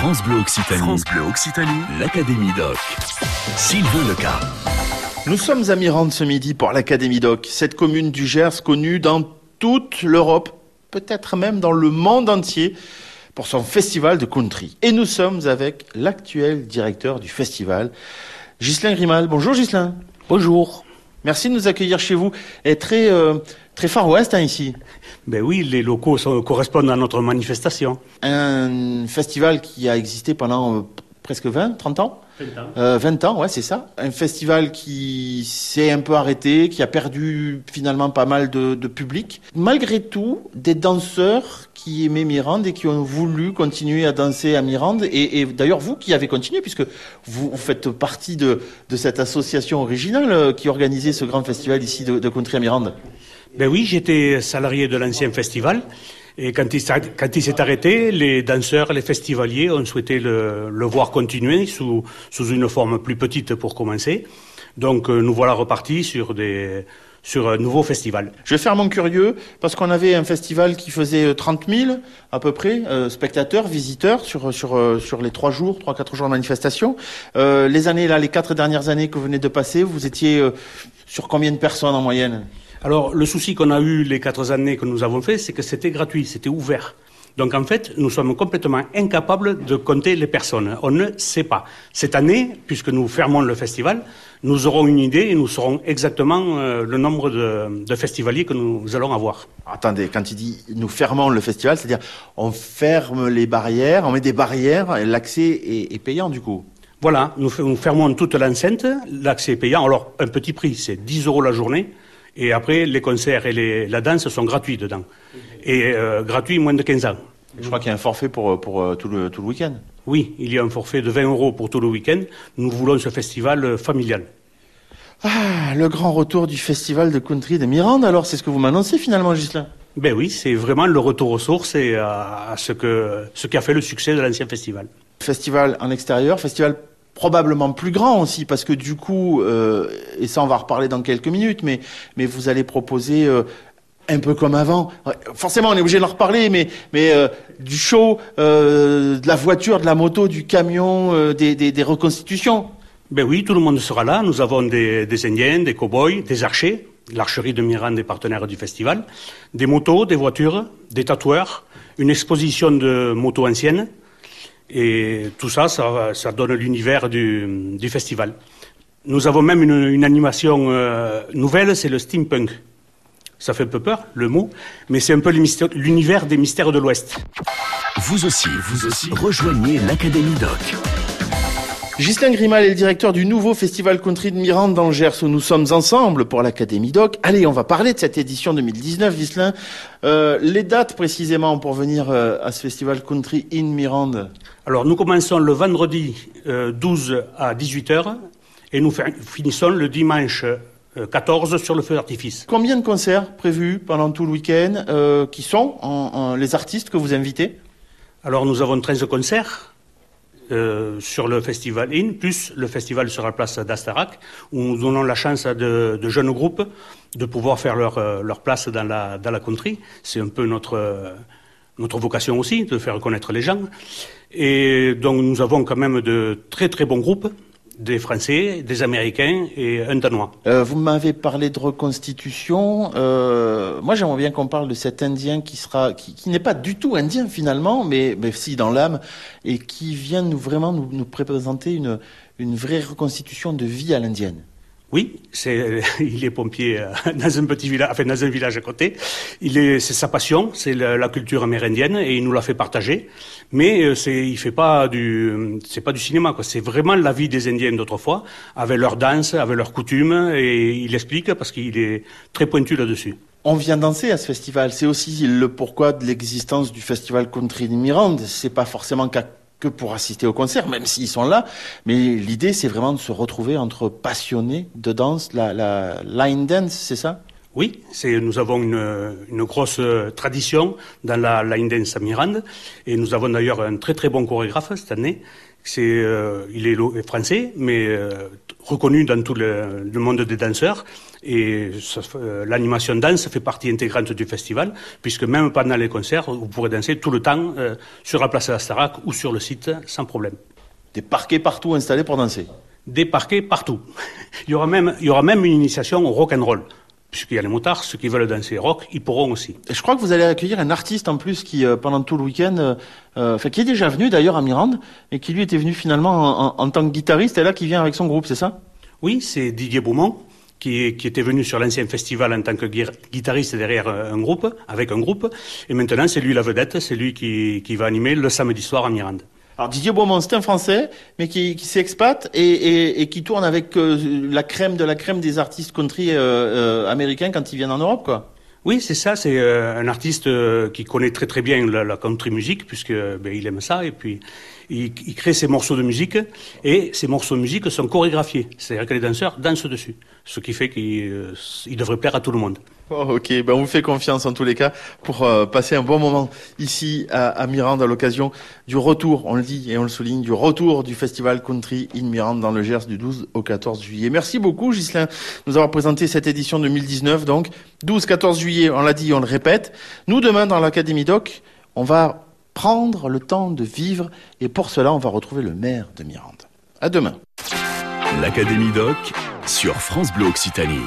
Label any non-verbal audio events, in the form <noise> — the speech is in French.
France Bleu Occitanie. France Bleu Occitanie. L'Académie Doc. Sylvain Leca. Nous sommes à Mirande ce midi pour l'Académie Doc, cette commune du Gers connue dans toute l'Europe, peut-être même dans le monde entier, pour son festival de country. Et nous sommes avec l'actuel directeur du festival, Ghislain Grimal. Bonjour Ghislain. Bonjour. Merci de nous accueillir chez vous. Et très, euh, très far west hein, ici. Ben oui, les locaux sont- correspondent à notre manifestation. Un festival qui a existé pendant euh, presque 20, 30 ans Euh, 20 ans, ouais, c'est ça. Un festival qui s'est un peu arrêté, qui a perdu finalement pas mal de, de public. Malgré tout, des danseurs qui aimaient Mirande et qui ont voulu continuer à danser à Mirande. Et, et d'ailleurs, vous qui avez continué, puisque vous, vous faites partie de, de cette association originale euh, qui organisait ce grand festival ici de, de country à Mirande. Ben oui, j'étais salarié de l'ancien festival. Et quand il, s'est- arrêté, les danseurs, les festivaliers ont souhaité le, voir continuer sous, une forme plus petite pour commencer. Donc euh, nous voilà repartis sur, un nouveau festival. Je vais faire mon curieux parce qu'on avait un festival qui faisait euh, 30 000 à peu près euh, spectateurs, visiteurs sur euh, les trois jours, trois quatre jours de manifestation. Euh, les années là, les quatre dernières années que vous venez de passer, vous étiez euh, sur combien de personnes en moyenne Alors, le souci qu'on a eu les quatre années que nous avons fait, c'est que c'était gratuit, c'était ouvert. Donc, en fait, nous sommes complètement incapables de compter les personnes. On ne sait pas. Cette année, puisque nous fermons le festival, nous aurons une idée et nous saurons exactement euh, le nombre de, de festivaliers que nous allons avoir. Attendez, quand il dit nous fermons le festival, c'est-à-dire on ferme les barrières, on met des barrières, et l'accès est, est payant du coup? Voilà, nous, fermons toute l'enceinte, l'accès est payant. Alors, un petit prix, c'est 10 euros la journée. Et après, les concerts et les- la danse sont gratuits dedans. Et euh, gratuits moins de 15 ans. Je crois qu'il y a un forfait pour pour euh, tout le tout le week-end. Oui, il y a un forfait de 20 euros pour tout le week-end. Nous voulons ce festival euh, familial. Ah, le grand retour du festival de country de Mirande. Alors, c'est ce que vous m'annoncez finalement, Gislain Ben oui, c'est vraiment le retour aux sources et à, à ce que ce qui a fait le succès de l'ancien festival. Festival en extérieur, festival probablement plus grand aussi, parce que du coup, euh, et ça on va reparler dans quelques minutes, mais, mais vous allez proposer euh, un peu comme avant. Forcément, on est obligé de en reparler, mais, mais euh, du show, euh, de la voiture, de la moto, du camion, euh, des, des, des reconstitutions. Ben oui, tout le monde sera là. Nous avons des, des Indiens, des cow-boys, des archers, l'archerie de Mirande des partenaires du festival, des motos, des voitures, des tatoueurs, une exposition de motos anciennes. Et tout ça, ça, donne l'univers du, festival. Nous avons même une, animation euh, nouvelle, c'est le steampunk. Ça fait un peu peur, le mot, mais c'est un peu l'univers des mystères de l'Ouest. Vous aussi, vous aussi, rejoignez l'Académie Doc. Ghislain Grimal est le directeur du nouveau festival country de Mirande dans le Gers où nous sommes ensemble pour l'Académie Doc. Allez, on va parler de cette édition 2019, Ghislain. Euh, les dates précisément pour venir euh, à ce festival country in Mirande? Alors, nous commençons le vendredi euh, 12 à 18h et nous fin- finissons le dimanche euh, 14 sur le feu d'artifice. Combien de concerts prévus pendant tout le week-end euh, Qui sont en- en- les artistes que vous invitez? Alors, nous avons 13 concerts euh, sur le festival IN, plus le festival sur la place d'Astarac, où nous donnons la chance à de, jeunes groupes de pouvoir faire leur, euh, leur place dans la, dans la country. C'est un peu notre, euh, notre vocation aussi, de faire connaître les gens. Et donc, nous avons quand même de très très bons groupes, des Français, des Américains et un Danois. Euh, Vous m'avez parlé de reconstitution. Euh, moi, j'aimerais bien qu'on parle de cet Indien qui sera, qui, n'est pas du tout indien finalement, mais, mais si dans l'âme, et qui vient nous vraiment nous, nous présenter une, une vraie reconstitution de vie à l'indienne. Oui, c'est, <laughs> il est pompier euh, <laughs> dans un petit village, enfin dans un village à côté. Il est, c'est sa passion, c'est la, culture amérindienne et il nous l'a fait partager. Mais euh, c'est, il fait pas du, c'est pas du cinéma quoi. C'est vraiment la vie des Indiens d'autrefois, avec leurs danses, avec leurs coutumes et il explique parce qu'il est très pointu là-dessus. On vient danser à ce festival. C'est aussi le pourquoi de l'existence du festival Country de Mirande. C'est pas forcément qu'à- que pour assister au concert, même s'ils sont là. Mais l'idée, c'est vraiment de se retrouver entre passionnés de danse, la, la line dance, c'est ça? Oui, c'est, nous avons une, une, grosse tradition dans la line dance à Mirande et nous avons d'ailleurs un très très bon chorégraphe cette année. C'est, euh, il est français, mais euh, reconnu dans tout le, le, monde des danseurs. Et euh, l'animation danse fait partie intégrante du festival, puisque même pendant les concerts, vous pourrez danser tout le temps sur la place de la Starac ou sur le site sans problème. Des parquets partout installés pour danser? Des parquets partout. <laughs> il, y aura même, il y aura même une initiation au rock and roll puisqu'il y a les motards, ceux qui veulent danser rock, ils pourront aussi. Et je crois que vous allez accueillir un artiste en plus qui, euh, pendant tout le week-end, euh, euh, enfin, qui est déjà venu d'ailleurs à Mirande, et qui lui était venu finalement en, tant que guitariste, et là qui vient avec son groupe, c'est ça? Oui, c'est Didier Beaumont, qui, qui, était venu sur l'ancien festival en tant que guitariste derrière un groupe, avec un groupe, et maintenant c'est lui la vedette, c'est lui qui, qui va animer le samedi soir à Mirande. Alors Didier Beaumont, c'est un Français, mais qui, qui s'expate et, et, qui tourne avec euh, la crème de la crème des artistes country euh, euh, américains quand ils viennent en Europe, quoi. Oui, c'est ça. C'est un artiste qui connaît très très bien la, la country music puisque ben, il aime ça et puis il, il, crée ses morceaux de musique et ces morceaux de musique sont chorégraphiés. C'est-à-dire que les danseurs dansent dessus, ce qui fait qu'il devrait plaire à tout le monde. Oh, ok, ben on vous fait confiance en tous les cas pour euh, passer un bon moment ici à, à Mirande à l'occasion du retour, on le dit et on le souligne, du retour du festival Country in Mirande dans le Gers du 12 au 14 juillet. Merci beaucoup Ghislain de nous avoir présenté cette édition 2019, donc 12-14 juillet, on l'a dit, on le répète. Nous demain dans l'Académie Doc, on va prendre le temps de vivre et pour cela on va retrouver le maire de Mirande. À demain. L'Académie Doc sur France Bleu Occitanie.